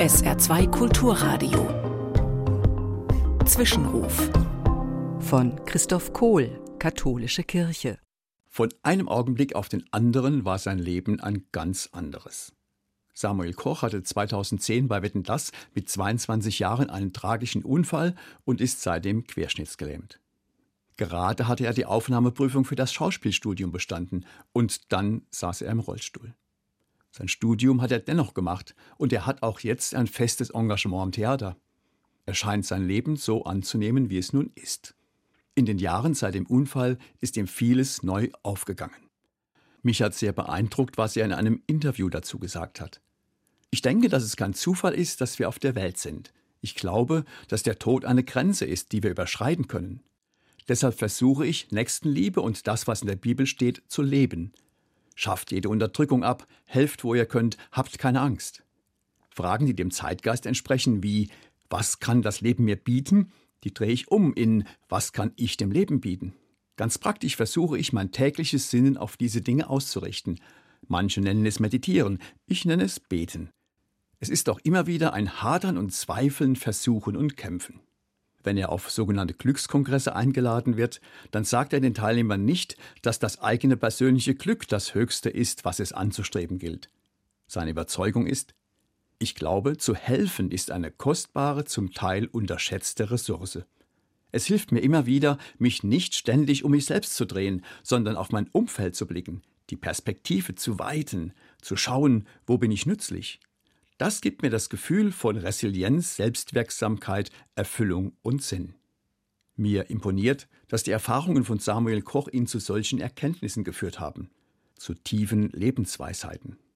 SR2 Kulturradio. Zwischenruf. Von Christoph Kohl, Katholische Kirche. Von einem Augenblick auf den anderen war sein Leben ein ganz anderes. Samuel Koch hatte 2010 bei Wetten Das mit 22 Jahren einen tragischen Unfall und ist seitdem querschnittsgelähmt. Gerade hatte er die Aufnahmeprüfung für das Schauspielstudium bestanden und dann saß er im Rollstuhl. Sein Studium hat er dennoch gemacht und er hat auch jetzt ein festes Engagement am Theater. Er scheint sein Leben so anzunehmen, wie es nun ist. In den Jahren seit dem Unfall ist ihm vieles neu aufgegangen. Mich hat sehr beeindruckt, was er in einem Interview dazu gesagt hat. Ich denke, dass es kein Zufall ist, dass wir auf der Welt sind. Ich glaube, dass der Tod eine Grenze ist, die wir überschreiten können. Deshalb versuche ich, Nächstenliebe und das, was in der Bibel steht, zu leben. Schafft jede Unterdrückung ab, helft, wo ihr könnt, habt keine Angst. Fragen, die dem Zeitgeist entsprechen, wie was kann das Leben mir bieten, die drehe ich um in was kann ich dem Leben bieten. Ganz praktisch versuche ich, mein tägliches Sinnen auf diese Dinge auszurichten. Manche nennen es Meditieren, ich nenne es Beten. Es ist auch immer wieder ein Hadern und Zweifeln, Versuchen und Kämpfen. Wenn er auf sogenannte Glückskongresse eingeladen wird, dann sagt er den Teilnehmern nicht, dass das eigene persönliche Glück das Höchste ist, was es anzustreben gilt. Seine Überzeugung ist, ich glaube, zu helfen ist eine kostbare, zum Teil unterschätzte Ressource. Es hilft mir immer wieder, mich nicht ständig um mich selbst zu drehen, sondern auf mein Umfeld zu blicken, die Perspektive zu weiten, zu schauen, wo bin ich nützlich. Das gibt mir das Gefühl von Resilienz, Selbstwirksamkeit, Erfüllung und Sinn. Mir imponiert, dass die Erfahrungen von Samuel Koch ihn zu solchen Erkenntnissen geführt haben, zu tiefen Lebensweisheiten.